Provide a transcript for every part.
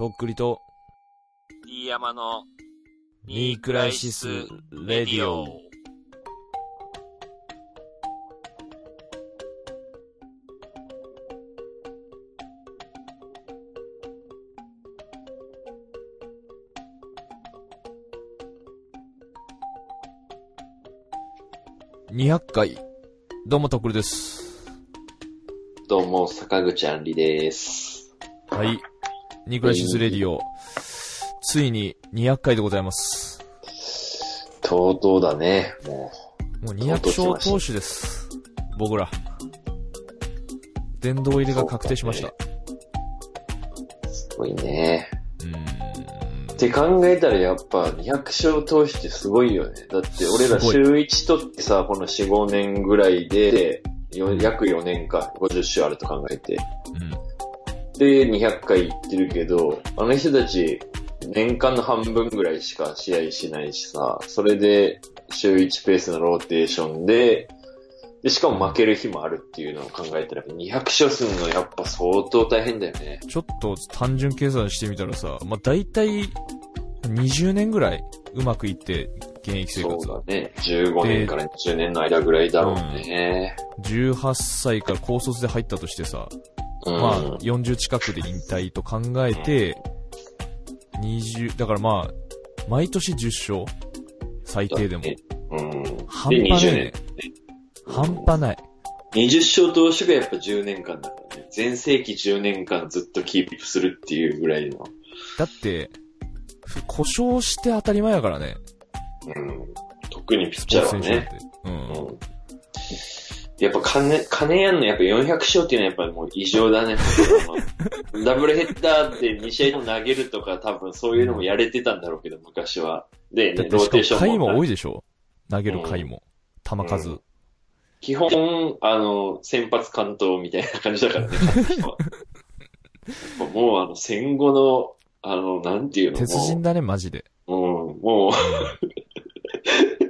とっくりと、D 山のニークライシス・レディオ。200回。どうも、とっくりです。どうも、坂口あんりです。はい。ニークライシス・レディオ。ついに200回でございます。とうとうだね、ももう200勝投手です。僕ら。殿堂入りが確定しました。う。すごいね。うーん。って考えたらやっぱ200勝投手ってすごいよね。だって俺ら週1取ってさ、この4、5年ぐらいで、よ約4年か、50勝あると考えて。うん。で、200回行ってるけど、あの人たち、年間の半分ぐらいしか試合しないしさ、それで週1ペースのローテーションで、で、しかも負ける日もあるっていうのを考えたら、200勝するのやっぱ相当大変だよね。ちょっと単純計算してみたらさ、まあ、大体20年ぐらいうまくいって現役生そう活だね。15年から20年の間ぐらいだろうね。18歳から高卒で入ったとしてさ、うん。まあ40近くで引退と考えて、20、だからまあ、毎年10勝？最低でも。うん。半で、20端ね年。半端ない。20勝投手がやっぱ10年間だからね。全盛期10年間ずっとキープするっていうぐらいの。だって、ふ故障して当たり前やからね。うん。特にピッチャーはね。うん。うん。やっぱ金、金やんのやっぱ400勝っていうのはやっぱりもう異常だね。ダブルヘッダーで2試合も投げるとか多分そういうのもやれてたんだろうけど、昔は。で、ね、ローテーションも回も多い。いでしょ？投げる回も。球数。うん基本、あの、先発関東みたいな感じだからね、もうあの、戦後の、あの、なんていうの鉄人だね、マジで。うん、もう、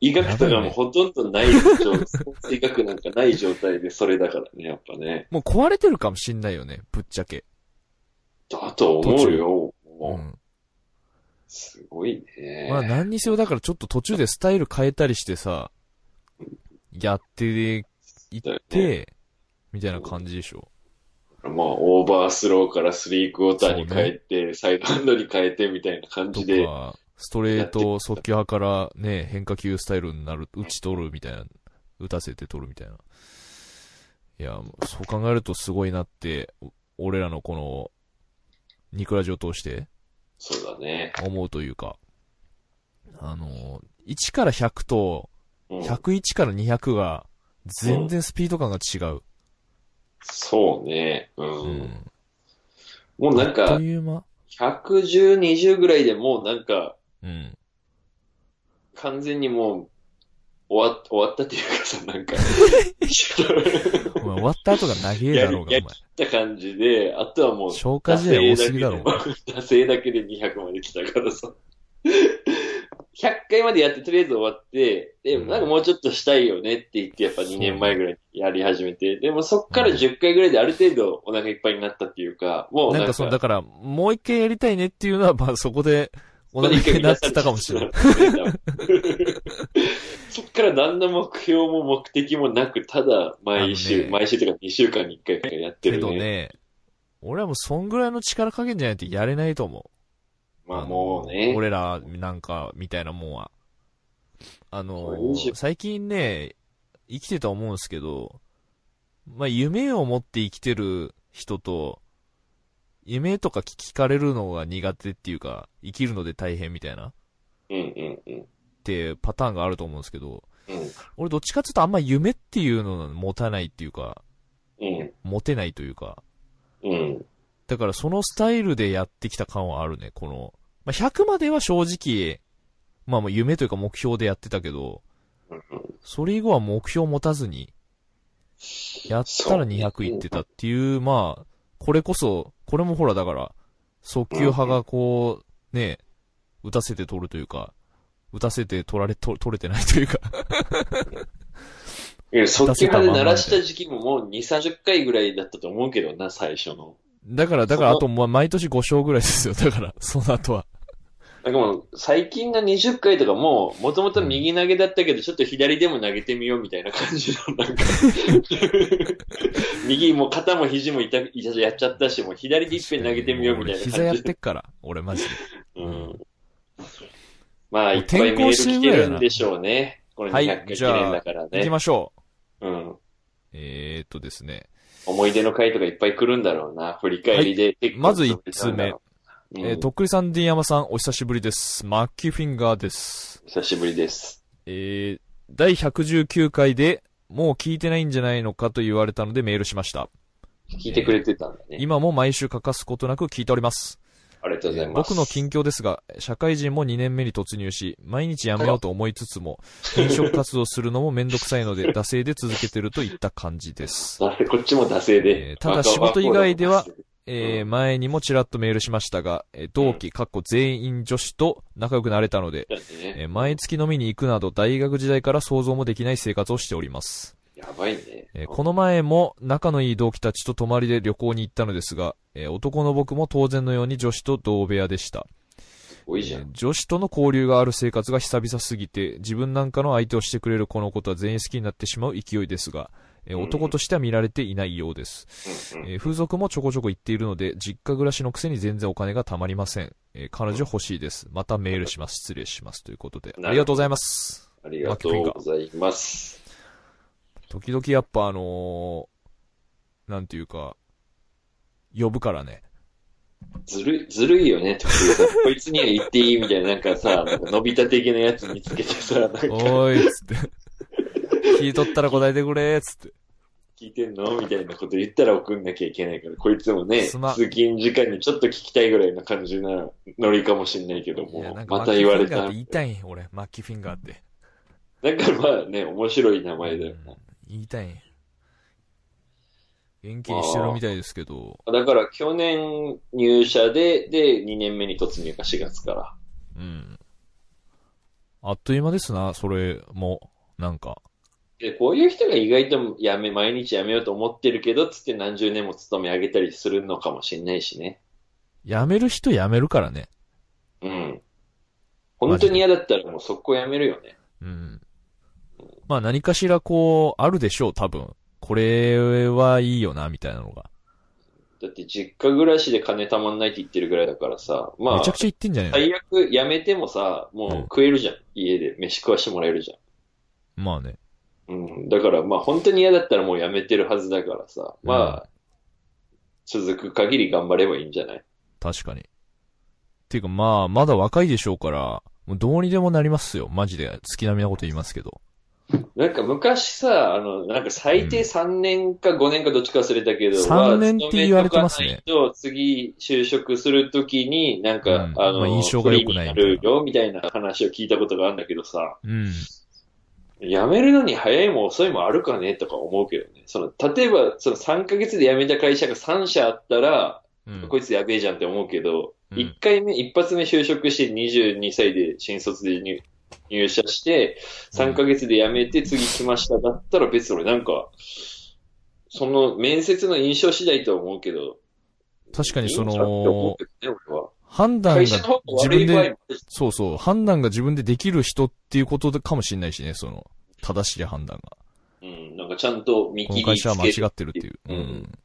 医学とかもほとんどない状性格なんかない状態でそれだからね、やっぱね。もう壊れてるかもしんないよね、ぶっちゃけ。だと思うよ。うん。すごいね。まあ何にせよだからちょっと途中でスタイル変えたりしてさ、やっていって、みたいな感じでしょ。まあ、オーバースローからスリークォーターに変えて、サイドハンドに変えてみたいな感じで。か、ストレート速球派からね、変化球スタイルになる、打ち取るみたいな、打たせて取るみたいな。いや、そう考えるとすごいなって、お俺らのこの、ニクラジを通してそうだね。思うというか、あの、1から100と、うん、101から200が、全然スピード感が違う。そうね。うん。うん。もうなんあっかと、いう間110、20ぐらいでもうなんか、うん。完全にもう、終わ終わったっていうかさ、なんか、お前終わった後が長えだろうが、やお前。った感じで、あとはもう、消化試合多すぎだろ。惰性だけで200まで来たからさ。100回までやってとりあえず終わって、で、うんなんかもうちょっとしたいよねって言って、やっぱ2年前ぐらいにやり始めて、でもそっから10回ぐらいである程度お腹いっぱいになったっていうか、もうなんんか、なかその、だから、もう一回やりたいねっていうのは、まあそこで、お腹いっぱいになってたかもしれない。そっから何の目標も目的もなく、ただ毎週、ね毎週というか2週間に1回やってけるね。どね、俺はもうそんぐらいの力加減じゃないとやれないと思う。まあのもうね。俺らなんか、みたいなもんは。あの20、最近ね、生きてて思うんですけど、まあ夢を持って生きてる人と、夢とか聞かれるのが苦手っていうか、生きるので大変みたいな、っうんうんうん。てパターンがあると思うんですけど、うん。俺どっちかっていうとあんま夢っていうのを持たないっていうか、うん。持てないというか、うん。だからそのスタイルでやってきた感はあるね、この。まあ、100までは正直、まあもう夢というか目標でやってたけど、うんそれ以後は目標持たずに、やったら200いってたっていう、まあ、これこそ、これもほらだから、速球派がこう、ね、打たせて取るというか、打たせて取られ、取取れてないというか、いや、速球派で鳴らした時期ももう2、30回ぐらいだったと思うけどな、最初の。だから、だから、あと、ま毎年5勝ぐらいですよ。だから、その後は。なんかもう、最近の20回とかも、もともと右投げだったけど、ちょっと左でも投げてみようみたいな感じの、なんか、右も肩も肘も痛いやっちゃったし、もう左でいっぺん投げてみようみたいな感じ俺膝やってっから、俺マジで。うん。まあ、いっぱいメール来てるんでしょうね。これはい200回記念だから行きね。ましょうん。う。えーっとですね。思い出の回とかいっぱい来るんだろうな。振り返りで。まず一通目。うんえーとっくりさん、ディンヤマさん、お久しぶりです。マッキーフィンガーです。久しぶりです。えー、第119回で、もう聞いてないんじゃないのかと言われたのでメールしました。聞いてくれてたんだね。今も毎週欠かすことなく聞いております。ありがとうございます。僕の近況ですが、社会人も2年目に突入し、毎日辞めようと思いつつも、転職活動するのもめんどくさいので、惰性で続けてるといった感じです。こっちも惰性で。えーただ仕事以外ではえー、前にもちらっとメールしましたが、えー同期、かっこ全員女子と仲良くなれたので、えー毎月飲みに行くなど大学時代から想像もできない生活をしております。やばいね。えーこの前も仲のいい同期たちと泊まりで旅行に行ったのですが、えー男の僕も当然のように女子と同部屋でした。多いじゃん。えー女子との交流がある生活が久々すぎて、自分なんかの相手をしてくれる子のことは全員好きになってしまう勢いですが、え男としては見られていないようです。えー風俗もちょこちょこ行っているので、実家暮らしのくせに全然お金が貯まりません。えー彼女欲しいです。またメールします。失礼します。ということで、ありがとうございます。ありがとうございます。時々やっぱあのー、なんていうか、呼ぶからね。ずるい、ずるいよね。こいつには言っていいみたいな、なんかさ、なんか伸びた的なやつ見つけてさ、なんか、おーい、つって。聞いとったら答えてくれ、つって。聞いてんの？みたいなこと言ったら送んなきゃいけないから、こいつもね、通勤時間にちょっと聞きたいぐらいな感じなノリかもしんないけどもまた言われた。言いたいん、俺。マッキーフィンガーって。だからまあね、面白い名前だよな。言いたいん。元気にしてるみたいですけど、だから去年入社で、で、2年目に突入か4月から。うん。あっという間ですな、それも、なんか。で、こういう人が意外とやめ、毎日辞めようと思ってるけど、つって何十年も勤め上げたりするのかもしんないしね。辞める人辞めるからね。うん。本当に嫌だったらもう速攻辞めるよね。うん。まあ何かしらこう、あるでしょう、多分。これはいいよな、みたいなのが。だって実家暮らしで金たまんないって言ってるぐらいだからさ、まあめちゃく、ちゃ言ってんじゃねえ最悪辞めてもさ、もう食えるじゃん。家で飯食わしてもらえるじゃん。のまあね。うん。だからまあ本当に嫌だったらもう辞めてるはずだからさ、まあ、続く限り頑張ればいいんじゃない？確かに。っていうかまあ、まだ若いでしょうから、もうどうにでもなりますよ。マジで。月並みなこと言いますけど。なんか昔さ、あの、なんか最低3年か5年かどっちか忘れたけど、3年って言われてますね次就職するときに、なんか、うんあの、まあ印象が良くないみたいな話を聞いたことがあるんだけどさ、うん。辞めるのに早いも遅いもあるかねとか思うけどね。その、例えば、その3ヶ月で辞めた会社が3社あったら、うんこいつやべえじゃんって思うけど、うん1回目、一発目就職して22歳で新卒で入入社して、3ヶ月で辞めて次来ましただったら別に俺なんか、その面接の印象次第とは思うけど、確かにそのいいね。判断が自分で、そうそう、判断が自分でできる人っていうことかもしれないしね、その、正しい判断が。うん、なんかちゃんと見この切り会社は間違ってるっていう。ううんん。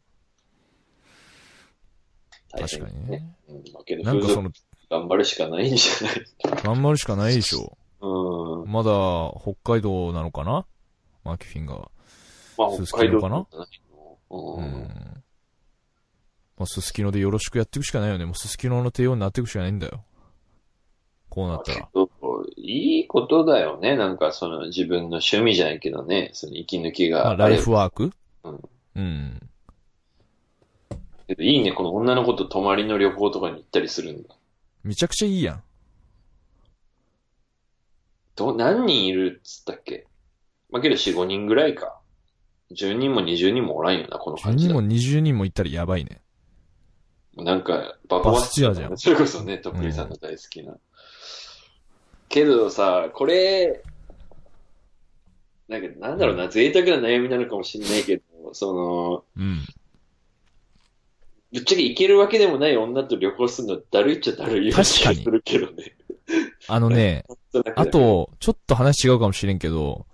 確かに。ね。うん、まあけど、なんかその、頑張るしかないんじゃない頑張るしかないでしょ。うん。まだ、北海道なのかな？マーキーフィンガー。まあ、北海道かな？う。うんん。まあ、すすきのでよろしくやっていくしかないよね。もうすすきのの帝王になっていくしかないんだよ。こうなったら。いいことだよね。なんかその自分の趣味じゃないけどね、その息抜きまあ、があれライフワーク？うん。うん。いいね、この女の子と泊まりの旅行とかに行ったりするんだ。めちゃくちゃいいやん。ど、何人いるっつったっけ？まあ、けど4、5人ぐらいか。10人も20人もおらんよな、この10感じだ人も20人も行ったらやばいね。なんか、ババスツアーじゃん それこそね、とっくりさんの大好きな。けどさ、これ、なんか、なんだろうな、贅沢な悩みなのかもしれないけど、その、うん。ぶっちゃけ行けるわけでもない女と旅行するのだるいっちゃだるいような気がするけどね。あのね、あ、と、ちょっと話違うかもしれんけど、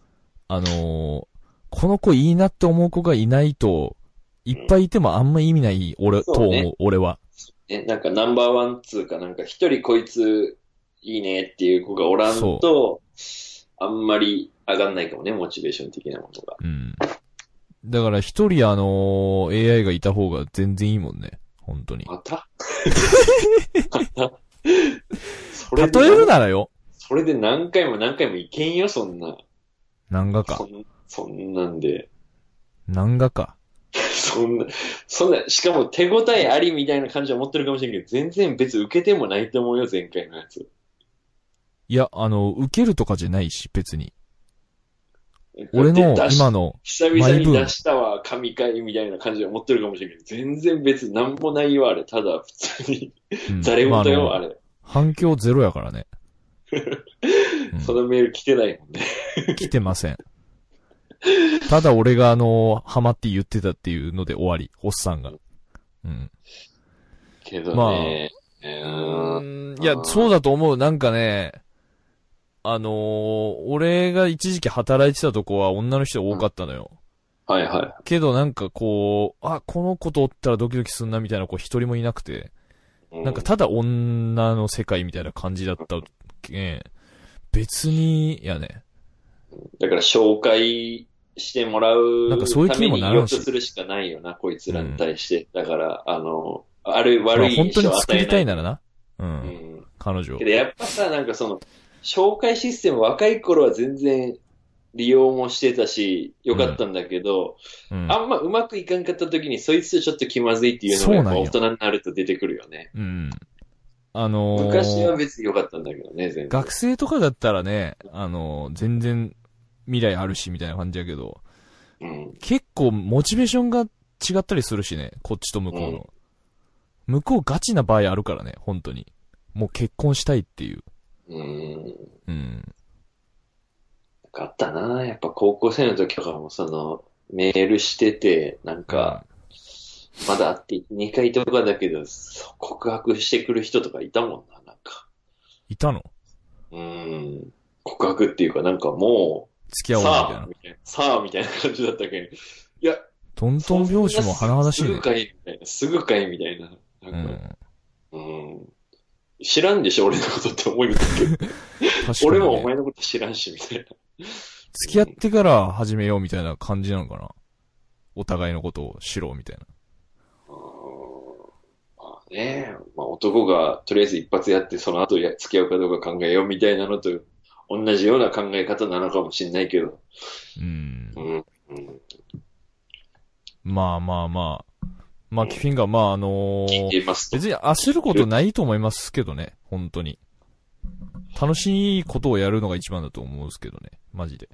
あのーこの子いいなって思う子がいないと、いっぱいいてもあんま意味ない、俺、とそうね思う、俺は。ね、なんかナンバーワンツーかなんか一人こいついいねっていう子がおらんと、あんまり上がんないかもね、モチベーション的なものが。うん。だから一人あのー AI がいた方が全然いいもんね。本当に。また？例えるならよ。それで何回も何回もいけんよ、そんな。漫画か。そんそんなんで。漫画か。そんな、そんな、しかも手応えありみたいな感じは持ってるかもしれんけど、全然別に受けてもないと思うよ、前回のやつ。いや、あの、受けるとかじゃないし、別に。俺の今の、久々に出したわ、神回みたいな感じは持ってるかもしれんけど、全然別になんもないよ、あれ。ただ、普通に、うんざれ言よ、まあれ。反響ゼロやからね。うんそのメール来てないもんね。来てません。ただ俺があの、ハマって言ってたっていうので終わり、おっさんが。うん。けどまあね。うーん。いや、そうだと思う。なんかね、あのー俺が一時期働いてたとこは女の人多かったのよ。はいはけどなんかこう、あ、この子とおったらドキドキすんなみたいな子一人もいなくて、い。なんかただ女の世界みたいな感じだったけん、別に、やね。だから紹介してもらうなんかそういう気にもなするしかないよな、こいつらに対して。だから、あの、ある悪いまあ本当。に作りたいならな。う。うんん。彼女をけ。どやっぱさ、なんかその、紹介システム若い頃は全然利用もしてたし、よかったんだけど、うん。あんまうまくいかんかった時にそいつとちょっと気まずいっていうのが大人になると出てくるよね。うん。あのー昔は別に良かったんだけどね、全然。学生とかだったらね、あのー全然未来あるしみたいな感じやけど、うん。結構モチベーションが違ったりするしね、こっちと向こうの。向こうガチな場合あるからね、本当に。もう結婚したいっていう。うん。うん。あったなやっぱ高校生の時とかもその、メールしてて、なんか、まだ会って2回とかだけど、告白してくる人とかいたもんな、なんか。いたの？うん。告白っていうか、なんかもう、付き合おうみたいなみ。たいな、さあ、みたいな感じだったけ？ど、いや、トントン拍子も甚だしいねすぐ。かい、みたいな、すぐかい、みたいな。うなんか、ん。うん。知らんでしょ、俺のことって思いますけど。確か俺に、ね。もお前のこと知らんし、みたいな。付き合ってから始めようみたいな感じなのかな？お互いのことを知ろうみたいな。まあね、まあ男がとりあえず一発やってその後や付き合うかどうか考えようみたいなのと同じような考え方なのかもしれないけど。うんう。ん。うん。まあまあまあ。マキフィンガー、まああのー。別に焦ることないと思いますけどね、本当に。楽しいことをやるのが一番だと思うんですけどね、マジで。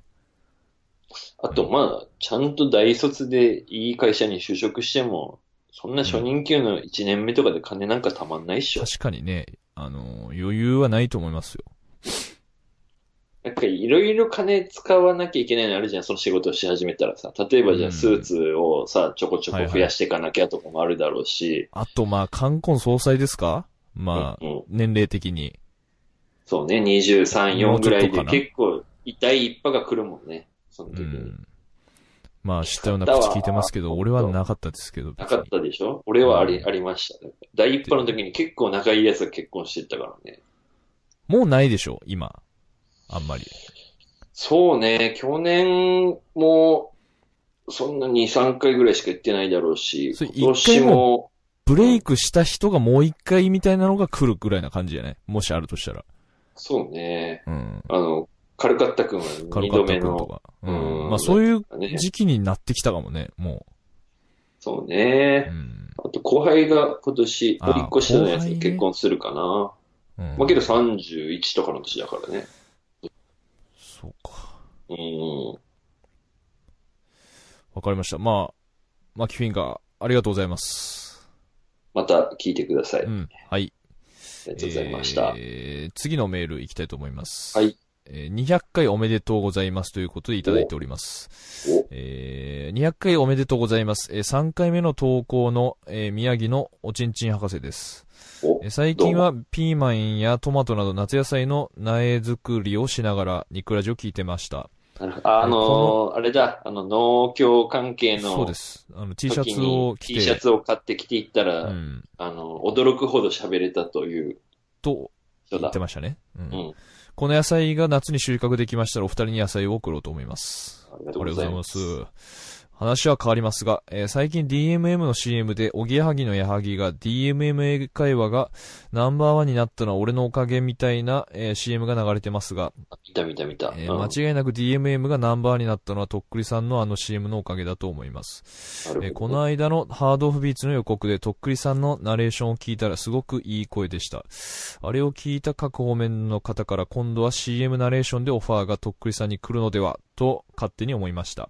あとまあ、ちゃんと大卒でいい会社に就職しても、そんな初任給の1年目とかで金なんかたまんないっしょ。確かにね、あのー余裕はないと思いますよ。なんかいろいろ金使わなきゃいけないのあるじゃん、その仕事をし始めたらさ。例えばじゃうんあスーツをさ、ちょこちょこ増やしていかなきゃとかもあるだろうし。あとまあ、冠婚総裁ですか？まあ、うんうん年齢的に。そうね、23、4もうちぐらいで結構痛い一波が来るもんね。そのう時に。ん。まあ、知ったような口聞いてますけど、俺はなかったですけど。なかったでしょ？俺はあり、うんありました。第一波の時に結構仲いい奴が結婚してったからね。もうないでしょ、今。あんまり。そうね、去年も、そんな2、3回ぐらいしか行ってないだろうし、今年も、ブレイクした人がもう一回みたいなのが来るぐらいな感じじゃないもしあるとしたら。そうね、うん。あの、カルカッタ君は2カルカッタ度目の、君とか。ううんん。まあそういうね、時期になってきたかもね、もそうう。ねう。ん。あと後輩が今年、あお引っ越しのやつ後輩ね結婚するかな。うんまあけど31とかの年だからね。そうか。うん。わかりました。まあ、マキフィンガー、ありがとうございます。また聞いてください。あうん。はい。りがとうございました。えー、次のメール行きたいと思います。はい。えー200回おめでとうございますということでいただいております。おえー200回おめでとうございます。えー3回目の投稿の、えー宮城のおちんちん博士です。最近はピーマンやトマトなど夏野菜の苗作りをしながらニクラジを聞いてました。なるほどあのーあれだ、あの、農協関係のそうです。あの、T シャツを着 T シャて、ツを買ってきていったら、うん、あの、驚くほど喋れたというと言って。ましたね。うんうん。この野菜が夏に収穫できましたらお二人に野菜を送ろうと思います。ありがとうございま。す。話は変わりますが、えー最近 DMM の CM で、おぎやはぎのやはぎが DMM 英会話がナンバーワンになったのは俺のおかげみたいな、えー CM が流れてますが、見た見た見た。うんえー間違いなく DMM がナンバーワンになったのはとっくりさんのあの CM のおかげだと思います。えーこの間のハードオフビーツの予告でとっくりさんのナレーションを聞いたらすごくいい声でした。あれを聞いた各方面の方から今度は CM ナレーションでオファーがとっくりさんに来るのではと勝手に思いました。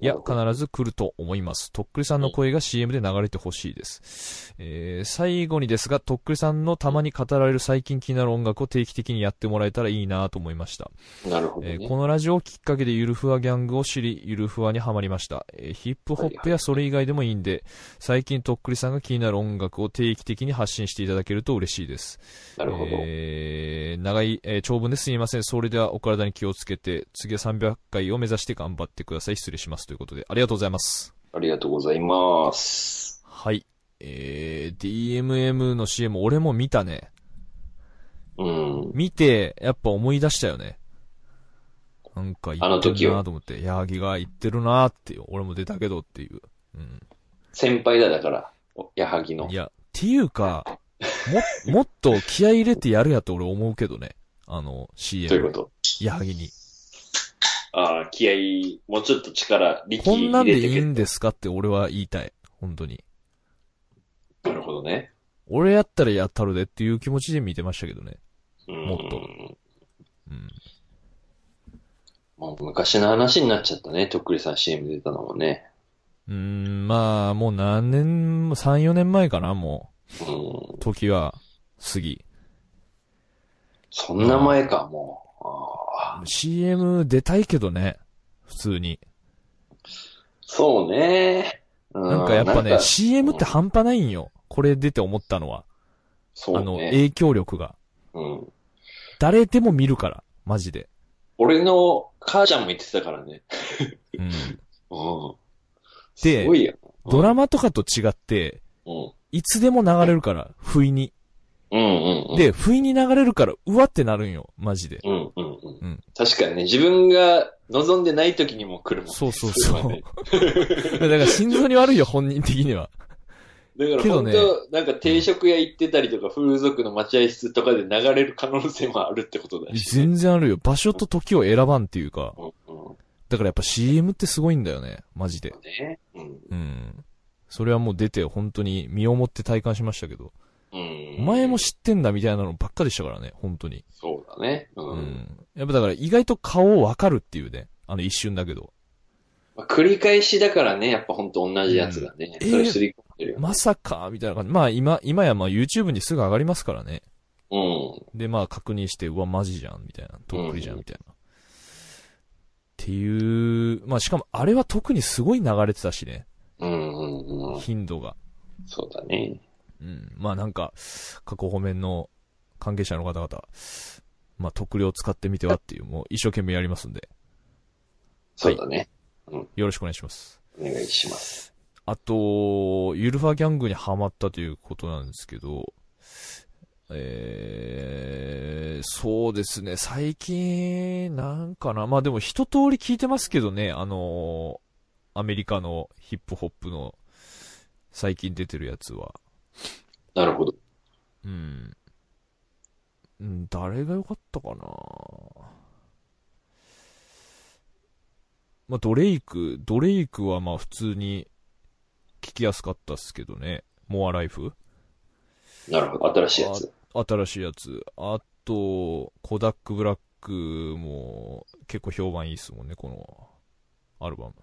いや、必ず来ると思います。とっくりさんの声が CM で流れてほしいです。えー最後にですが、とっくりさんのたまに語られる最近気になる音楽を定期的にやってもらえたらいいなと思いました。なるほどね。えーこのラジオをきっかけでゆるふわギャングを知り、ゆるふわにはまりました。えーヒップホップやそれ以外でもいいんで、最近とっくりさんが気になる音楽を定期的に発信していただけると嬉しいです。なるほど。えー長い、えー長文ですみません。それではお体に気をつけて、次は300回を目指して頑張ってください。失礼します。ということで、ありがとうございます。ありがとうございます。はい。えー、DMM の CM 俺も見たね。うん。見て、やっぱ思い出したよね。なんか言ってるなあの時をと思って、矢作が言ってるなっていう、俺も出たけどっていう。うん。先輩だ、だから。お矢作のい。や、っていうか、も、もっと気合い入れてやるやと俺思うけどね。あの、どういう CM こ。と？矢作に。ああ、気合い、もうちょっと力、力こんなんでいいんですかって俺は言いたい。本当に。なるほどね。俺やったらやったるでっていう気持ちで見てましたけどね。うんもっとうん。もう昔の話になっちゃったね。とっくりさん CM 出たのもね。うーん、まあ、もう何年も、3、4年前かな、もうんう。。時は、過ぎ。そんな前か、もう。ああ CM 出たいけどね。普通に。そうね。うなんかやっぱね、CM って半端ないんよ。これ出て思ったのは。そうね。あの、影響力が。うん。誰でも見るから。マジで。俺の母ちゃんも言ってたからね。うん。うん。ですごいよ。ドラマとかと違って、うん。いつでも流れるから、不意に。うんうんうん。で、不意に流れるから、うわってなるんよ。マジで。うんうんうん。うん確かにね、自分が望んでない時にも来るもんね。そうそうそう だから心臓に悪いよ、本人的には。だから本当、なんか定食屋行ってたりとか、風俗の待合室とかで流れる可能性もあるってことだし。全然あるよ。場所と時を選ばんっていうか。うんうん。だからやっぱ CM ってすごいんだよね。マジで。ね。うん。うん。それはもう出て本当に身をもって体感しましたけど。うん。お前も知ってんだみたいなのばっかでしたからね、本当に。そうだね。う。うんん。やっぱだから意外と顔わかるっていうね。あの一瞬だけど。まあ、繰り返しだからね、やっぱ本当同じやつだね。うんそれすり込んでるよ。まさか、みたいな感じ。まあ今、今やまあ YouTube にすぐ上がりますからね。うん。で、まあ確認して、うわ、マジじゃん、みたいな。とっくりじゃん、みたいな。っていう、まあしかもあれは特にすごい流れてたしね。うんうんうん。頻度が。そうだね。うん。まあなんか、各方面の関係者の方々、まあ特領を使ってみてはっていう、もう一生懸命やりますんで、そうだね。よろしくお願いします。お願いします。あと、ユルファギャングにハマったということなんですけど、えー、そうですね、最近、なんかな、まあでも一通り聞いてますけどね、あのアメリカのヒップホップの最近出てるやつは。なるほど。うん。うん、誰が良かったかな？まあ、ドレイク、ドレイクはまあ普通に聞きやすかったっすけどね。モアライフ？なるほど。新しいやつ。新しいやつ。あと、コダックブラックも結構評判いいっすもんね、このアルバム。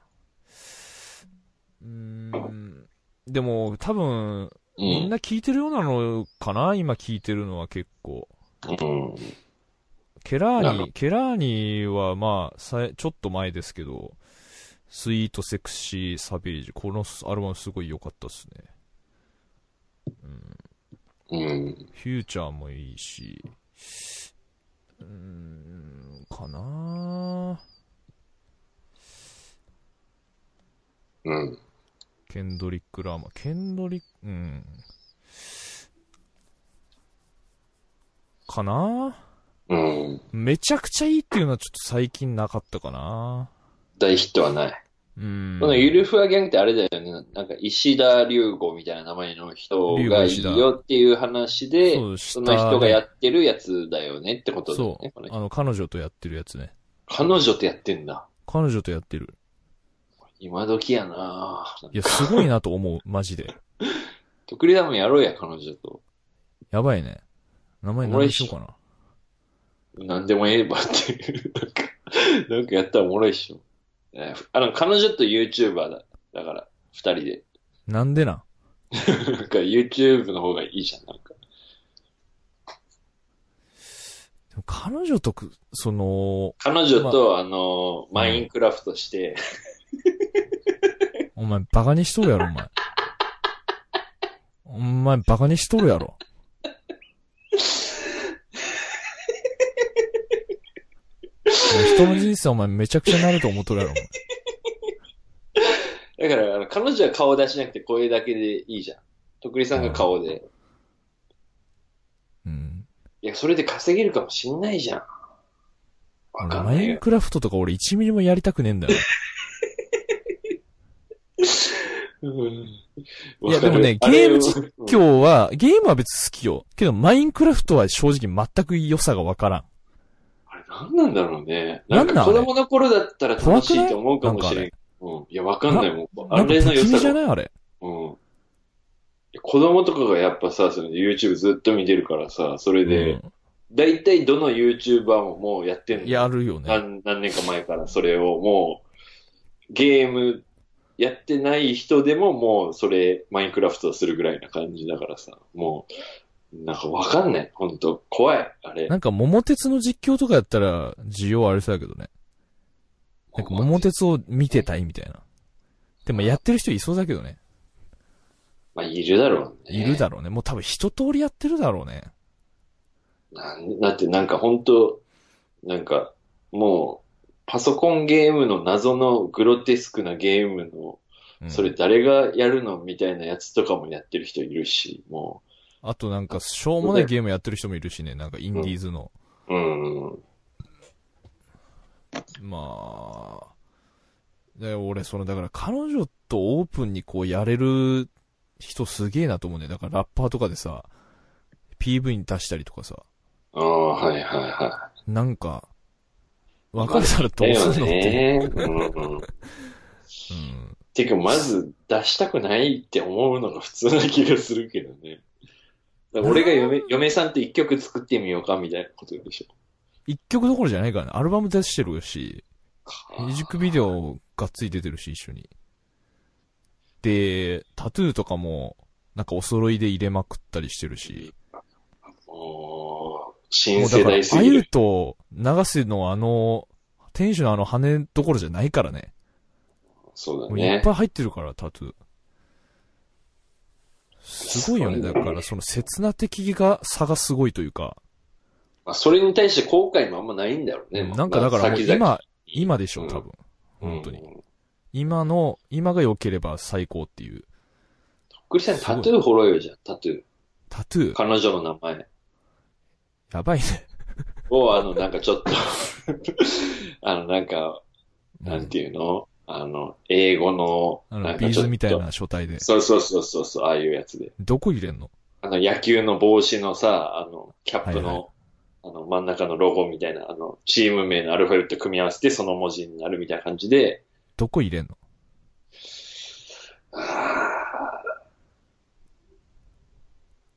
うーん。でも、多分、う。みんなん聞いてるようなのかな？今聞いてるのは結構。うん。ケラーニ、ケラーニはまあ、さえちょっと前ですけど、スイートセクシーサベージ、このアルバムすごい良かったっすね。うん。フューチャーもいいし、うーん、かなうん。ケンドリック・ラーマー。ケンドリック、うん。かな？うん。めちゃくちゃいいっていうのはちょっと最近なかったかな大ヒットはない。うん。このゆるふわギャングってあれだよね。なんか石田龍吾みたいな名前の人がいいよっていう話で、そうその人がやってるやつだよねってことだよね。そう。あの、彼女とやってるやつね。彼女とやってんだ。彼女とやってる。今時やないや、すごいなと思う、マジで。特利ダムやろうや、彼女と。やばいね。名前何にしようかな。なんでもええばっていう。なんか、なんかやったらおもろいっしょ。えーあの、彼女と YouTuber だ。だから、二人で。なんでなん？なんか YouTube の方がいいじゃん、なんか。でも彼女とく、その、彼女と、あの、マインクラフトして、お前バカにしとるやろ、お前。お前バカにしとるやろ。人の人生お前めちゃくちゃなると思っとるやろ、お前。だから、あの彼女は顔出しなくて声だけでいいじゃん。徳利さんが顔で。うん。いや、それで稼げるかもしんないじゃん。わかんな。マインクラフトとか俺1ミリもやりたくねえんだよ。うんいやでもねゲーム実うん今日は、ゲームは別に好きよ。けどマインクラフトは正直全く良さがわからん。あれ何なんだろうね。なん子供の頃だったら楽しいと思うかもしれん。うん。いや、わかんないもん。あれの良さが。じゃない？あれ。うん。子供とかがやっぱさ、その YouTube ずっと見てるからさ、それで、うだいたいどの YouTuber ももうやってんのん、やるよね。何何年か前からそれをもう、ゲームやってない人でももうそれ、マインクラフトをするぐらいな感じだからさ、もう、なんかわかんない。ほんと、怖い。あれ。なんか桃鉄の実況とかやったら需要ありそうだけどね。なんか桃鉄を見てたいみたいな。でもやってる人いそうだけどね。まあ、いるだろうね。いるだろうね。もう多分一通りやってるだろうね。なんだってなんか本当なんか、もう、パソコンゲームの謎のグロテスクなゲームの、うんそれ誰がやるのみたいなやつとかもやってる人いるし、もあとなんかしょうもないゲームやってる人もいるしね。なんかインディーズの。う、うん。まあ。で、俺、その、だから彼女とオープンにこうやれる人すげえなと思うんだからラッパーとかでさ、PV に出したりとかさ、ああ、はいはいはなんか、別れたらい。どうすんのだってね。うんうん。うん。てか、まず出したくないって思うのが普通な気がするけどね。俺が嫁、嫁さんと一曲作ってみようかみたいなことでしょ。一曲どころじゃないからね。アルバム出してるし、ミュージックビデオがっつり出てるし、一緒に。で、タトゥーとかも、なんかお揃いで入れまくったりしてるし。新もうだから、世代すあゆぎる。と長瀬のあの、天使のあの羽どころじゃないからね。そうだもういっね。ぱい入ってるから、タトゥー。すごいよね。だから、その切な的が差がすごいというか、まあ、それに対して後悔もあんまないんだろうね。なんかだから今、今でしょ、うん多分。本当に。うん今の、今が良ければ最高っていう。クリスチャンタトゥー掘ろうよじゃん、タトゥー。タトゥー、彼女の名前やばいね。を、あの、なんかちょっと、あの、なんか、うんなんていうの？あの、英語の、あの、なんかちょっとビーズみたいな書体で。そうそうそうそうそう、ああいうやつで。どこ入れんの？あの、野球の帽子のさ、あの、キャップの、はいはいあの、真ん中のロゴみたいな、あの、チーム名のアルファベット組み合わせて、その文字になるみたいな感じで、どこ入れんのあ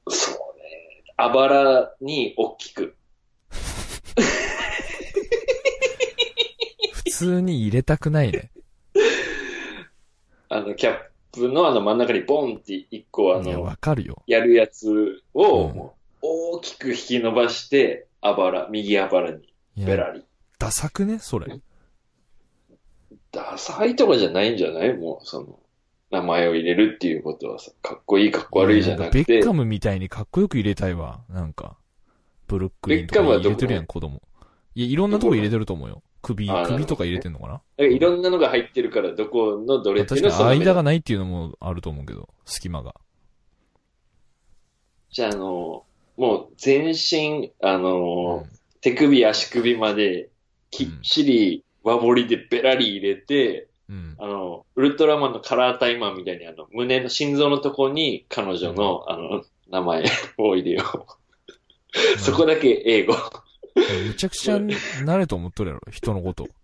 ーそうね。あばらに大きく。普通に入れたくないね。あの、キャップのあの真ん中にボンって一個あいや、の、わかるよ。やるやつを、うんもう大きく引き伸ばして、あばら、右あばらに。いや、ベラリ。ダサくね？それ。ダサいとかじゃないんじゃない？もう、その、名前を入れるっていうことはさ、かっこいいかっこ悪いじゃなくてベッカ、ムみたいにかっこよく入れたいわ。なんか。ブルックリンとか入れてるやん、子供。いや、いろんなとこ入れてると思うよ。首、首とか入れてんのかな？なんかいろんなのが入ってるから、どこのどれっていうのは確かに間がが。ないっていうのもあると思うけど、隙間が。じゃあ、あの、もう全身、あうの、ん手首、足首まで、きっちり和彫りでベラリ入れて、うん。あの、ウルトラマンのカラータイマーみたいに、あの、胸の心臓のとこに彼女の、あの、名前を入れよう。そこだけ英語。めちゃくちゃ慣れと思っとるやろ、人のこと。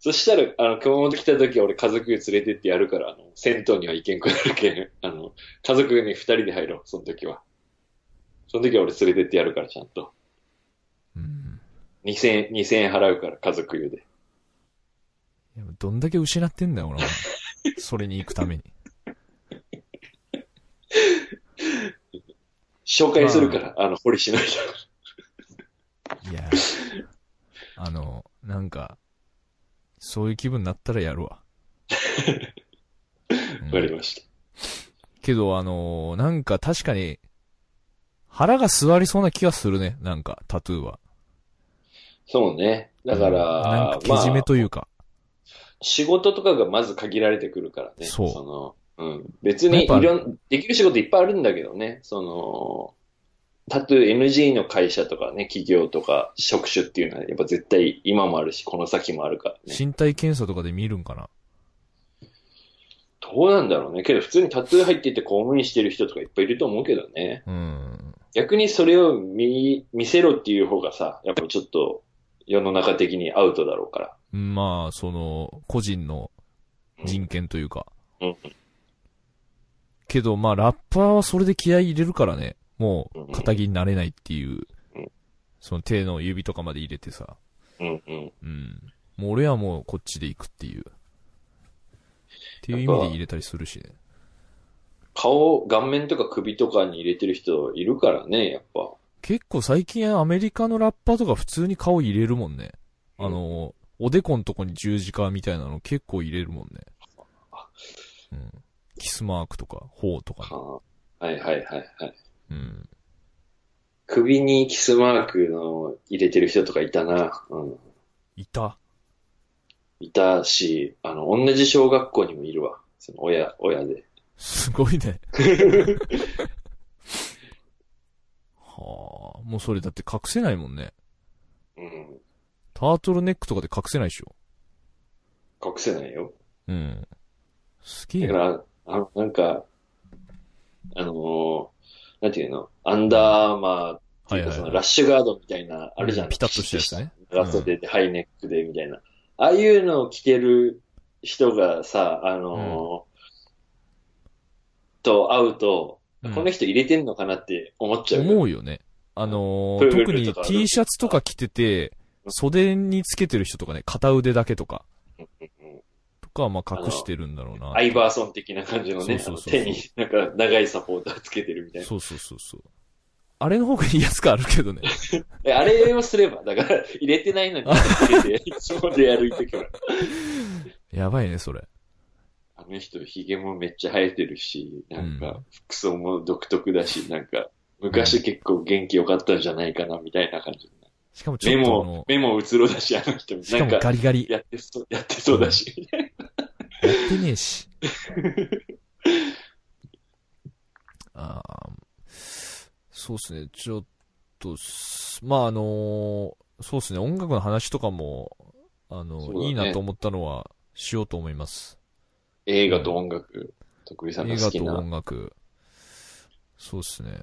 そしたら、あの、熊本来た時は俺家族連れてってやるから、あの、銭湯には行けんくなるけん。あの、家族に二人で入ろう、その時は。その時は俺連れてってやるから、ちゃんと。うん。2000円、2000円払うから、家族湯で。いやどんだけ失ってんだよ、俺は。それに行くために。紹介するから、あの、堀しないいや、あの、なんか、そういう気分になったらやるわ。うんわかりました。けど、あのなんか確かに、腹が座りそうな気がするね、なんか、タトゥーは。そうね。だかうんら、なんか、けじめというか。仕事とかがまず限られてくるからね。そうの、うん。別にいろん、できる仕事いっぱいあるんだけどね。その、タトゥー NG の会社とかね、企業とか職種っていうのはやっぱ絶対今もあるし、この先もあるからね。身体検査とかで見るんかな？どうなんだろうね。けど普通にタトゥー入ってて公務員してる人とかいっぱいいると思うけどね。うん。逆にそれを見、見せろっていう方がさ、やっぱちょっと世の中的にアウトだろうから。まあ、その、個人の人権というか。うんけど、まあ、ラッパーはそれで気合い入れるからね。もうんう、肩着になれないっていううん。その手の指とかまで入れてさ。うんうん。うん。もう俺はもうこっちで行くっていう。っていう意味で入れたりするしね。顔、顔面とか首とかに入れてる人いるからね、やっぱ。結構最近アメリカのラッパーとか普通に顔入れるもんね。うんあの、おでこのとこに十字架みたいなの結構入れるもんね。うん。キスマークとか、頬とかはいはいはいはい。うん。首にキスマークの入れてる人とかいたな。うん。いた？いたし、あの、同じ小学校にもいるわ。その親、親で。すごいね。はあ、もうそれだって隠せないもんね。うん。タートルネックとかで隠せないでしょ。隠せないよ。うん。すげえな。だから、あの、なんか、あのーなんていうの？アンダーマーっていうか、はいはいはいそのラッシュガードみたいな、あるじゃん。うんピタッとしたやつね。長袖で、ハイネックで、みたいな。ああいうのを着てる人がさ、あのーと会うと、うんこの人入れてんのかなって思っちゃうよ。思うよね。あのプールー特にとか T シャツとか着てて、袖につけてる人とかね、片腕だけとか、うんとかはまあ隠してるんだろうな。アイバーソン的な感じのね、そうそうそうそうあの手になんか長いサポーターつけてるみたいな。そうそうそうそう。あれの方がいいやつかあるけどね。えあれをすれば、だから入れてないのに入れて、そうで歩いてくる。やばいね、それ。あの人、髭もめっちゃ生えてるし、なんかうん、服装も独特だし、なんか、昔結構元気良かったんじゃないかな、みたいな感じ。しかもちょ目もっとあの、、目もうつろだし、あの人。しかもガリガリ。ややってそう、やってそうだし。ってねえし。ああ、そうっすね、ちょっとす、まああのーそうっすね、音楽の話とかも、あの、ねいいなと思ったのは、しようと思います。映画と音楽、徳井さん映画とが好きな。音楽。そうっすね。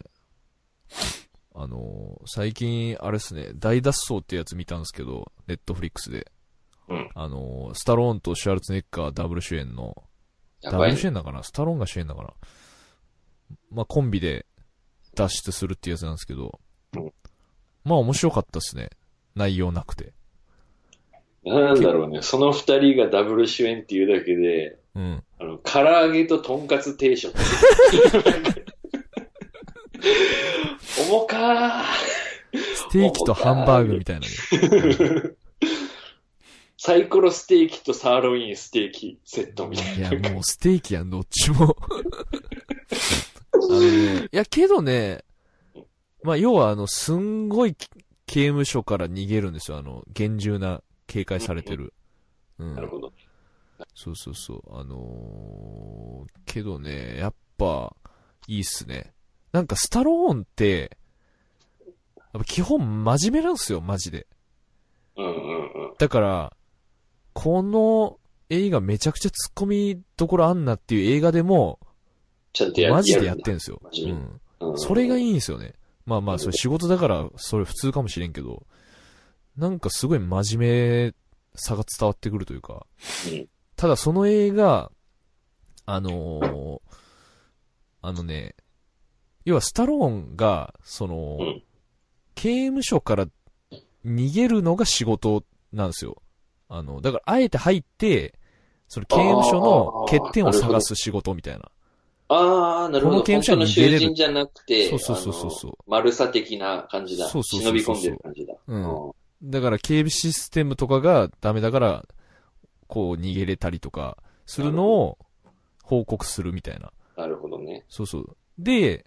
あのー最近、あれっすね、大脱走ってやつ見たんですけど、ネットフリックスで。うんあのースタローンとシュワルツェネッガーダブル主演の、ダブ。ル主演だかなスタローンが主演だかなまあ、コンビで脱出するってやつなんですけど、うんまあ面白かったっすね。内容なくて。なんだろうね、その二人がダブル主演っていうだけで、うん。あの、唐揚げととんかつ定食。重かー。ステーキとハンバーグみたいなね。サイコロステーキとサーロインステーキセットみたいいな。や、もうステーキやん、どっちも。あのね、いや、けどね、まあ、要はあの、すんごい刑務所から逃げるんですよ、あの、厳重な警戒されてる。うん。なるほど。そうそうそう。あのー、けどね、やっぱ、いいっすね。なんか、スタローンって、やっぱ基本真面目なんですよ、マジで。うんうんうん。だから、この映画めちゃくちゃ突っ込みどころあんなっていう映画でも、ちゃんとやマジでやっるてんすよ。うん。うんそれがいいんですよね。まあまあ、それ仕事だから、それ普通かもしれんけど、なんかすごい真面目さが伝わってくるというか、うんただその映画、あのーあのね、要はスタローンが、その、うん刑務所から逃げるのが仕事なんですよ。あの、だからあえて入って、その刑務所の欠点を探す仕事みたいな。ああ、なるほど。この刑務所に逃げれるじゃなくて、そうそうそうそうそうあのマルサ的な感じだ。そうそうそうそう忍び込んでる感じだ。うんだから警備システムとかがダメだから、こう逃げれたりとかするのを報告するみたいな。なるほどね。そうそう。で、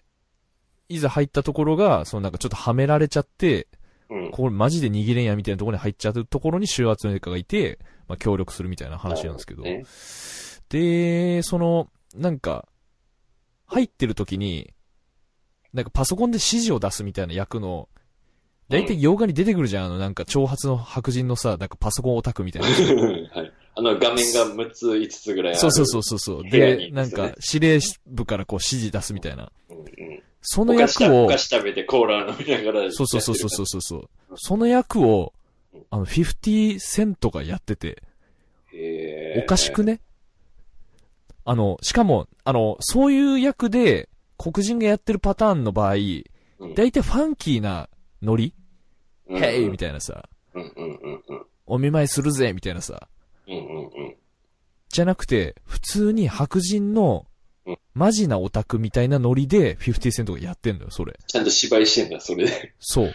いざ入ったところが、そのなんかちょっとはめられちゃって、うん。これマジで逃げれんやみたいなところに入っちゃうところに収圧の家がいて、まあ協力するみたいな話なんですけど。ねで、その、なんか、入ってる時に、なんかパソコンで指示を出すみたいな役の、だいたい洋画に出てくるじゃん、あのなんか挑発の白人のさ、なんかパソコンオタクみたいな。はい。あの画面が6つ、5つぐらいある。そうそうそうそうで、なんか指令部からこう指示出すみたいな。うんうん。その役をお、菓子食べてコーラ飲みながら。そうそうそうそうそうそう。その役を、あの、50セントがやってて、おかしくね？あの、しかも、あの、そういう役で、黒人がやってるパターンの場合、うん。だいたいファンキーなノリ、うん。ヘイ！みたいなさ、うんうんうんうん。お見舞いするぜ！みたいなさ、うんうんうん。じゃなくて、普通に白人のうん、マジなオタクみたいなノリで50セントがやってんのよ、それ。ちゃんと芝居してんだ、それで。そう。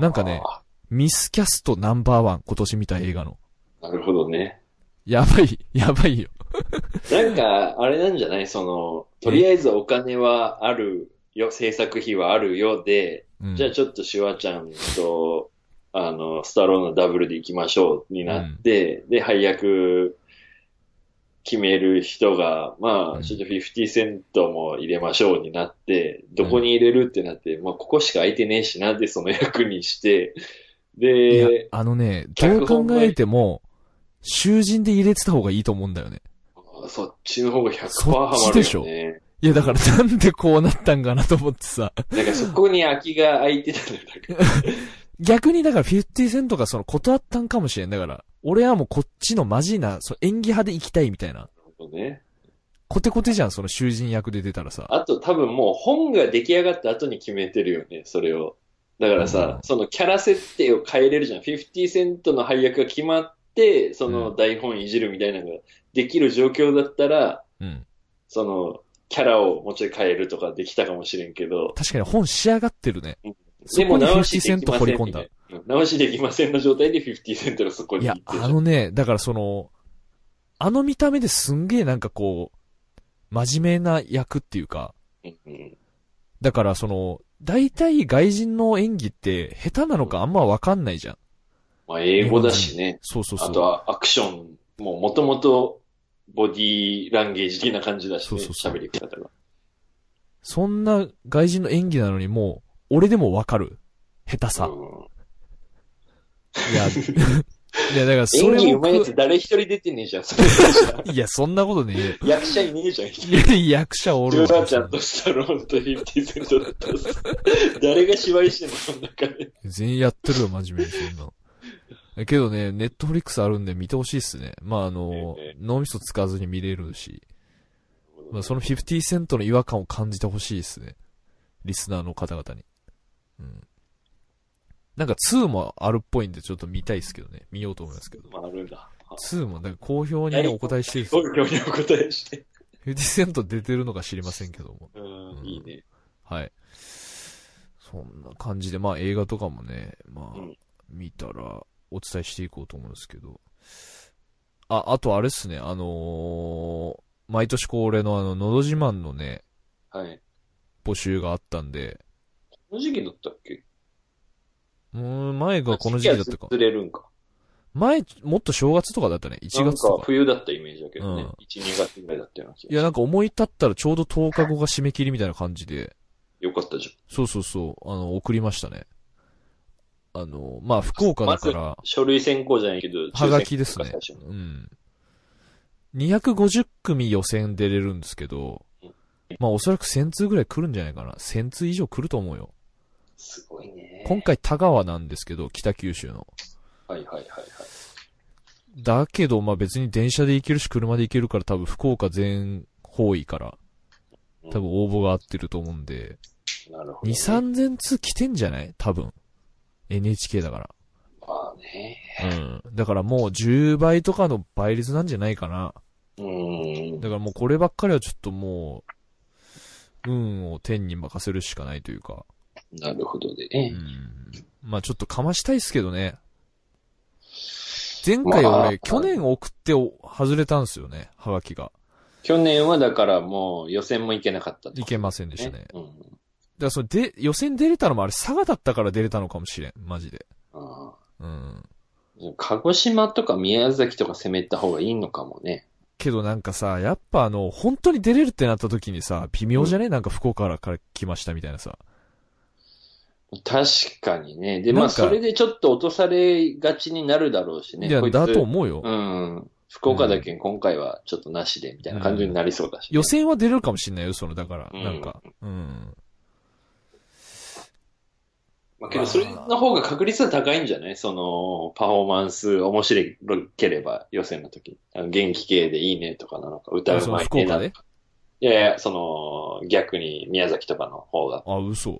なんかねあミスキャストナンバーワン、今年見た映画の。ー。なるほどね。やばい、やばいよ。なんか、あれなんじゃない？その、とりあえずお金はあるよ、制作費はあるよで、うん、じゃあちょっとシュワちゃんと、あの、スタローのダブルで行きましょうになって、で、配役決める人が、まうんあ、ちょっと50セントも入れましょうになって、どこに入れるってなって、まあ、ここしか空いてねえしなってその役にして、いやで、、あのね、どう考えても、囚人で入れてた方がいいと思うんだよね。そっちの方が100%そハマるっちでしょ？よね。いや、だからなんでこうなったんかなと思ってさ。なんかそこに空きが空いてたんだけど。逆にだから50セントがその断ったんかもしれん。だから、俺はもうこっちのマジな、その演技派で行きたいみたいな。ね。コテコテじゃん、その囚人役で出たらさ。あと多分もう本が出来上がった後に決めてるよね、それを。だからさ、うんそのキャラ設定を変えれるじゃん。50セントの配役が決まって、その台本いじるみたいなのができる状況だったら、うん。その、キャラをもうちょい変えるとかできたかもしれんけど、確かに本仕上がってるね。そでこにも直し50セント掘り込んだ直しできませんの状態で50セントがそこいやに行っ、てるあのね、だからその、あの見た目ですんげえなんかこう、真面目な役っていうか、だからその、大体外人の演技って下手なのかあんまわかんないじゃん。まあ英語だしね。そうそうそう。あとはアクションももともとボディーランゲージ的な感じだしね、そうそうそう喋り方が。そんな外人の演技なのにもう、俺でもわかる。下手さ。うんいや、いやだからそ演技れも上手いやつ誰一人出てねえじゃん、それいや、そんなことねえよ。役者いねえじゃん。いや、役者おるわジョナちゃんとスタローンと50セントだった誰が芝居してんの、その中で。全員やってるよ、真面目に、そんなの。けどね、ネットフリックスあるんで見てほしいっすね。まあ、あのええ、脳みそ使わずに見れるし、まあ、その50セントの違和感を感じてほしいっすね。リスナーの方々に。うん。なんか2もあるっぽいんでちょっと見たいっすけどね。見ようと思いますけど。まあ、あるんだ。2も、なんか好評にお答えしてるっす投票にお答えして？50セント出てるのか知りませんけども。うん、うんいいね。はい。そんな感じで、まあ映画とかもね、まあうん、見たらお伝えしていこうと思うんですけど。あ、あとあれっすね、あのー毎年恒例のあの、のど自慢のね、はい。募集があったんで、この時期だったっけ？うん、前がこの時期だったか。ずれるんか。前、もっと正月とかだったね。1なんか月とか。冬だったイメージだけどね。うん1、2月ぐらいだったような気がいや、なんか思い立ったらちょうど10日後が締め切りみたいな感じで、よかったじゃん。そうそうそう、あの、送りましたね。あの、まあ、福岡だから、書類選考じゃないけど、はがきですね。うん。250組予選出れるんですけど、まあおそらく1000通ぐらい来るんじゃないかな。1000通以上来ると思うよ。すごいね。今回田川なんですけど、北九州の。はいはいはいはい。だけど、まあ別に電車で行けるし車で行けるから多分福岡全方位からうん多分応募が合ってると思うんで、なるほど、2、ね。3000通来てんじゃない？多分。NHK だかまあね。ら。うん。だからもう10倍とかの倍率なんじゃないかな。うーん。だからもうこればっかりはちょっともう、運を天に任せるしかないというか。なるほどうね。ん。まあちょっとかましたいっすけどね。前回まあ俺、去年送ってお外れたんですよね、はがきが。去年はだからもう予選も行けなかったってこといけませんでしたね。うん。だからそれで、予選出れたのもあれ佐賀だったから出れたのかもしれん、マジで。あうん。ー鹿児島とか宮崎とか攻めた方がいいのかもね。けどなんかさ、やっぱあの、本当に出れるってなった時にさ、微妙じゃね、なんか福岡から来ましたみたいなさ。確かにね。で、まあ、それでちょっと落とされがちになるだろうしね。いや、だと思うよ。うん。福岡だけ今回はちょっとなしで、みたいな感じになりそうだし、ね予選は出れるかもしんないよ、その、だから、うんなんか。うん。まあ、けど、それの方が確率は高いんじゃない？その、パフォーマンス面白ければ、予選の時。あの元気系でいいねとかなのか、歌うそのまいねなのか。いやいや、その、逆に宮崎とかの方が。あ、嘘。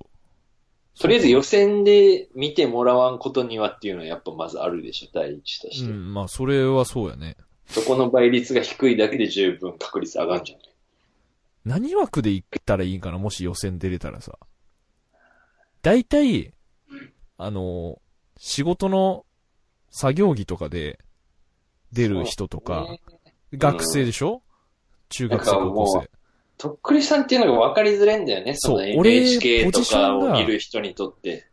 とりあえず予選で見てもらわんことにはっていうのはやっぱまずあるでしょ、第一として。うん、まあ、それはそうやね。そこの倍率が低いだけで十分確率上がるんじゃない？何枠で行ったらいいんかな？もし予選出れたらさ。大体、あの、仕事の作業着とかで出る人とか、ね学生でしょ、中学生、高校生。とっくりさんっていうのが分かりづらいんだよね、そのそ NHK とかを見る人にとって。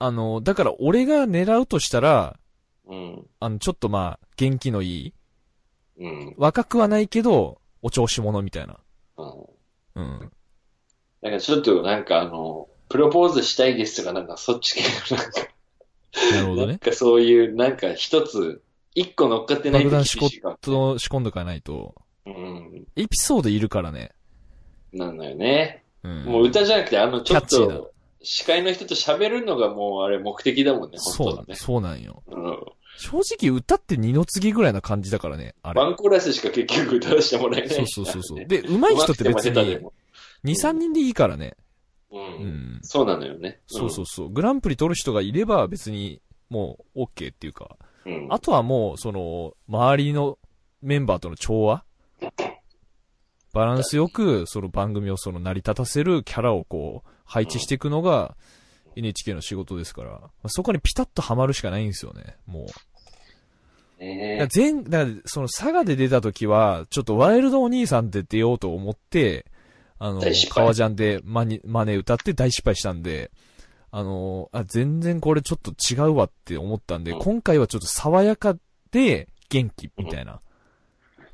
あの、だから俺が狙うとしたら、うん。あの、ちょっとまあ、元気のいい、うん。若くはないけど、お調子者みたいな。うん。うん。だからちょっとなんかあの、プロポーズしたいですとかなんかそっち系のなんか、なんなるほどね。かそういうなんか一つ、一個乗っかってないと厳しいか。と仕込んどかないと、うん。エピソードいるからね。なんだよね。うん。もう歌じゃなくてあのちょっと、司会の人と喋るのがもうあれ目的だもんね、そう本当はね。そうなんよ。うん。正直歌って二の次ぐらいな感じだからね、あれ。ワンコーラスしか結局歌わせてもらえないしそうそうそうそう。ねで、上手い人って別に上手くても下手で、も2、3人でいいからね。う。うんん。そうなのよね。そうそうそう。グランプリ取る人がいれば別に、もう、OK っていうか。うん。うん。あとはもう、その、周りのメンバーとの調和バランスよく、その番組をその成り立たせるキャラをこう、配置していくのが、NHK の仕事ですから、まあそこにピタッとハマるしかないんですよね、もう。ねだ前、だその佐賀で出た時は、ちょっとワイルドお兄さんって出ようと思って、あの革ジャンでマニ、マネ歌って大失敗したんで、あの、あ、全然これちょっと違うわって思ったんで、うん。今回はちょっと爽やかで元気みたいな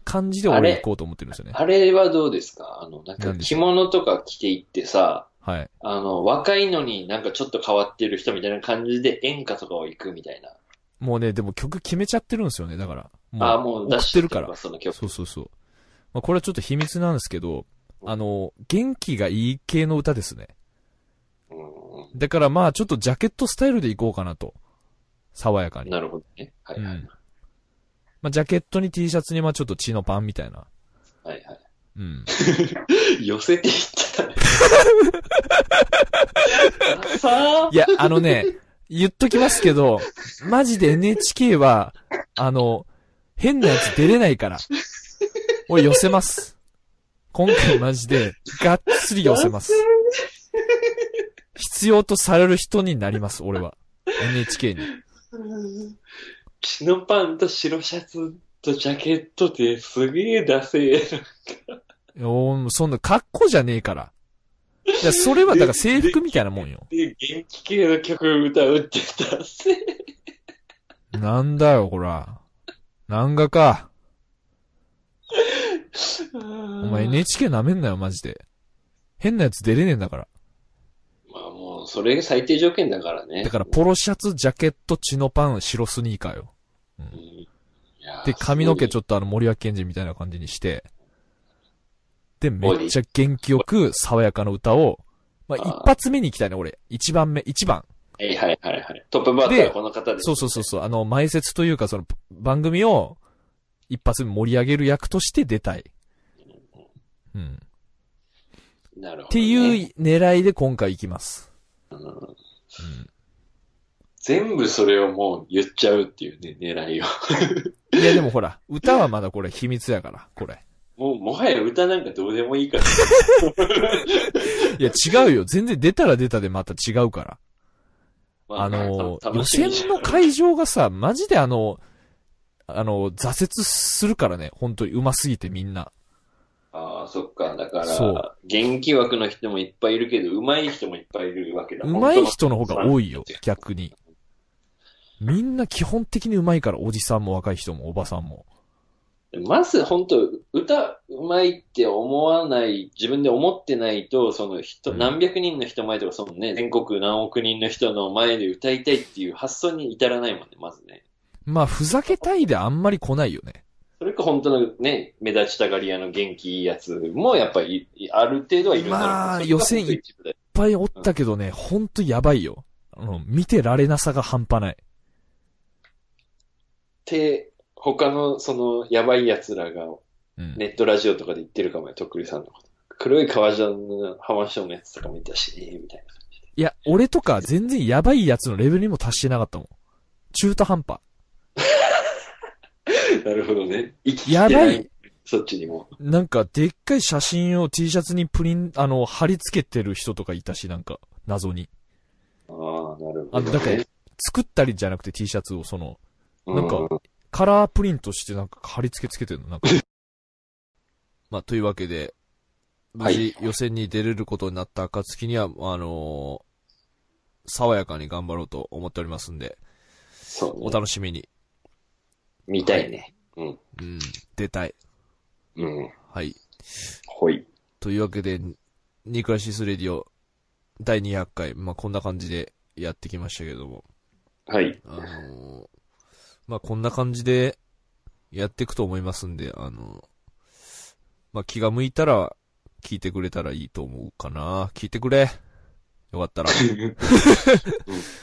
感じで俺行こうと思ってるんですよね。あれはどうですか？あの、なんか着物とか着ていってさ、はい。あの、若いのになんかちょっと変わってる人みたいな感じで演歌とかを行くみたいな。もうね、でも曲決めちゃってるんですよね、だから。もうああ、もう出しててるから。その曲。そうそうそう。まあ、これはちょっと秘密なんですけど、あの、元気がいい系の歌ですね。うんだからまあちょっとジャケットスタイルでいこうかなと。爽やかに。なるほどね。はいはい。うんまあジャケットに T シャツにまあちょっと血のパンみたいな。はいはい。うん。寄せていってたね。さ あいや、あのね、言っときますけど、マジで NHK は、あの、変なやつ出れないから。俺寄せます。今回マジで、がっつり寄せます。必要とされる人になります、俺は。NHK に。血のパンと白シャツとジャケットってすげえダセー。おーそんな、格好じゃねえから。いや、それはだから制服みたいなもんよ。で、元気系の曲歌うってダセー。なんだよ、こら。漫画か。お前 NHK 舐めんなよ、マジで。変なやつ出れねえんだから。それが最低条件だからね。だから、ポロシャツ、ジャケット、チノパン、白スニーカーよ。うんで、髪の毛ちょっとあの、森脇健児みたいな感じにして、で、めっちゃ元気よく、爽やかな歌を、まあ、一発目に行きたいね、俺。一番目、一番。と。はいはいはいはい。トップバッターはこの方です。そうそうそうそう、あの、前説というか、その、番組を、一発目盛り上げる役として出たい。うん。なるほど、ね。っていう狙いで今回行きます。うんうん。全部それをもう言っちゃうっていうね、狙いを。いやでもほら、歌はまだこれ秘密やから、これ。もう、もはや歌なんかどうでもいいから。いや違うよ。全然出たら出たでまた違うから。まあの、た予選の会場がさ、マジであの、あの、挫折するからね。本当に上手すぎてみんな。ああ、そっか。ら、元気枠の人もいっぱいいるけど、上手い人もいっぱいいるわけだ。上手い人の方が多いよ逆に。みんな基本的に上手いから、おじさんも若い人もおばさんも。まず、本当歌上手いって思わない、自分で思ってないと、その人、うん何百人の人前とか、そのね、全国何億人の人の前で歌いたいっていう発想に至らないもんね、まずね。まあ、ふざけたいであんまり来ないよね。それか本当のね、目立ちたがり屋の元気いいやつも、やっぱり、いある程度はいるんだろうまあ予選いっぱいおったけどね、ほんとやばいよ。あの、見てられなさが半端ない。って、他の、その、やばい奴らが、うん。ネットラジオとかで言ってるかもよ、とっくりさんのこと。黒い革ジャンの浜章のやつとか見たし、みたいな感じで。いや、俺とか全然やばいやつのレベルにも達してなかったもん。中途半端。なるほどね。生ききやば。いそっちにも。なんか、でっかい写真を T シャツにプリン、あの、貼り付けてる人とかいたし、なんか、謎に。ああ、なるほど、ね。あの、だから、作ったりじゃなくて T シャツをその、なんかうカラープリントしてなんか貼り付けつけてるの、なんか。まあ、というわけで、無事予選に出れることになった暁には、あのー爽やかに頑張ろうと思っておりますんで、そう、おね。楽しみに。見たいね。うん。うん、出たい。うん。はい。ほい。というわけで、ニクラシスレディオ第200回、まあ、こんな感じでやってきましたけども、はい。あのーまあ、こんな感じでやっていくと思いますんで、あのまあ、気が向いたら聞いてくれたらいいと思うかな。聞いてくれ。よかったら。まあ、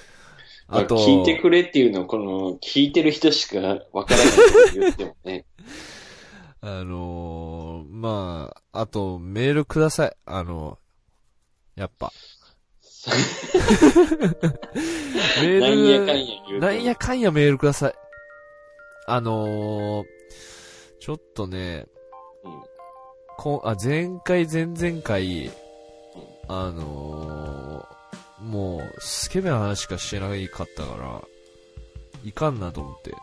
あと、聞いてくれっていうのを、この、聞いてる人しかわからないと言ってもね。あのーまあ、あと、メールください。あのやっぱ。メ なんやかんや言うと。なんやかんやメールください。あのー、ちょっとね、うんこんあ、前回、前々回、あのー、もう、スケベな話しかしてないかったから、いかんなと思って。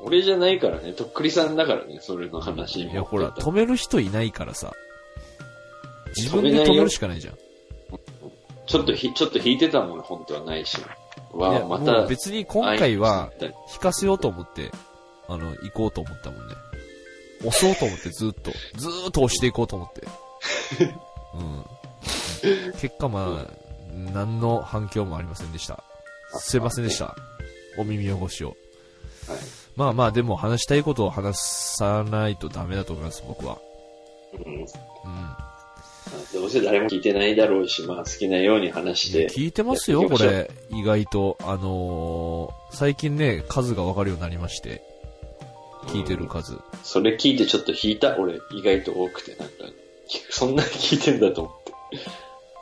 俺じゃないからね、とっくりさんだからね、それの話にいや、ほら、と止める人いないからさ。自分で止めるしかないじゃん。いちょっとひ、ちょっと弾いてたもん、本当はないし。わや、あ、まもたう、別に今回は、引かせようと思って、あの、行こうと思ったもんね。押そうと思ってずっと、ずーっと押していこうと思って。うん。結果まあ、何の反響もありませんでした。すいませんでした。お耳汚しを。はいまあまあ、でも話したいことを話さないとダメだと思います、僕は。うんうん。どうせ誰も聞いてないだろうし、まあ好きなように話して。聞いてますよ、これ。意外と。あのー最近ね、数がわかるようになりまして。聞いてる数。それ聞いてちょっと引いた俺、意外と多くて、なんか、そんなに聞いてんだと思って。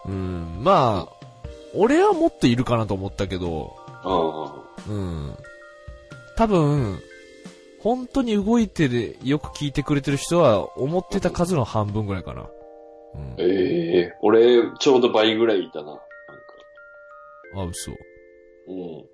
うん、まあ、俺はもっといるかなと思ったけど、あうん。多分、本当に動いてでよく聞いてくれてる人は思ってた数の半分ぐらいかな。うんあ。ええ俺、ちょうど倍ぐらいいたな。あ、嘘。うん。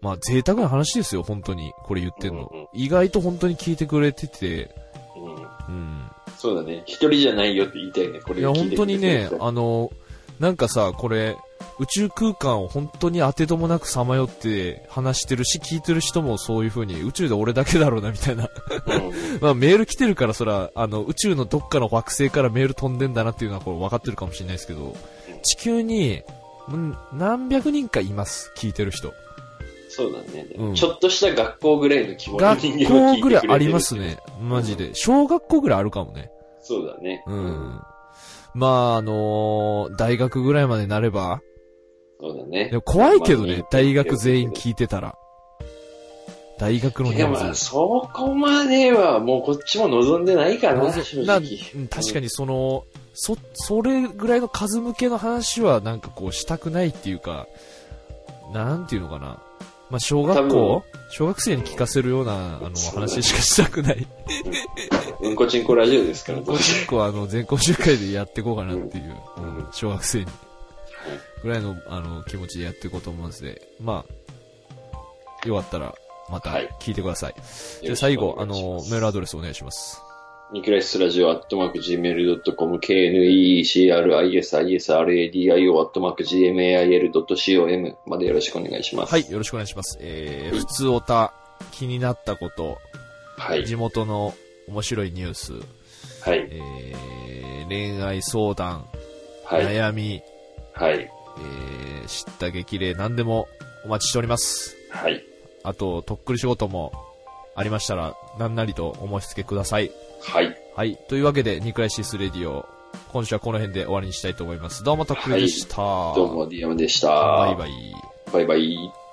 まあ、贅沢な話ですよ、本当に。これ言ってんの。うんうん意外と本当に聞いてくれてて、うん。うん。そうだね。一人じゃないよって言いたいね。これいや、本当にね、ああの、なんかさ、これ、宇宙空間を本当に当てどもなくさまよって話してるし、聞いてる人もそういう風に、宇宙で俺だけだろうな、みたいな。うん。まあ、メール来てるから、そら、あの、宇宙のどっかの惑星からメール飛んでんだなっていうのは、これ分かってるかもしれないですけど、地球に、ん何百人かいます、聞いてる人。そうだね、うんちょっとした学校ぐらいの規模の学校ぐらいありますね。マジで。小学校ぐらいあるかもね。そうだね。うん。まあ、あのー大学ぐらいまでなれば、そうだねで。も怖いけどねまあ、大学全員聞いてたら。大学のでも、人数。そこまではもうこっちも望んでないかな、正確かにその、そ、それぐらいの数向けの話はなんかこうしたくないっていうか、なんていうのかな。まあ、小学校？小学生に聞かせるような、あの、話しかしたくない。うんこちんこラジオですから、どう結構あの、全校集会でやっていこうかなっていう、うんうん小学生に。ぐらいの、あの、気持ちでやっていこうと思うんで、まあ、よかったら、またはい聞いてください。じゃよろしくあ最後、あの、メールアドレスお願いします。ニクライスラジオアットマーク Gmail.com KNECRISISRADIO アットマーク GMAIL.com までよろしくお願いします。はい、よろしくお願いします。えー、普通おた、気になったこと、はい。地元の面白いニュース、はい。えー、恋愛相談、はい。悩み、はい。えー、知った激励、何でもお待ちしております。はい。あと、とっくり仕事もありましたら、何なりとお申し付けください。はい。はい。というわけで、ニクライシスレディオ、今週はこの辺で終わりにしたいと思います。どうもとっくりでした。どうも、ディアムでした。バイバイ。バイバイ。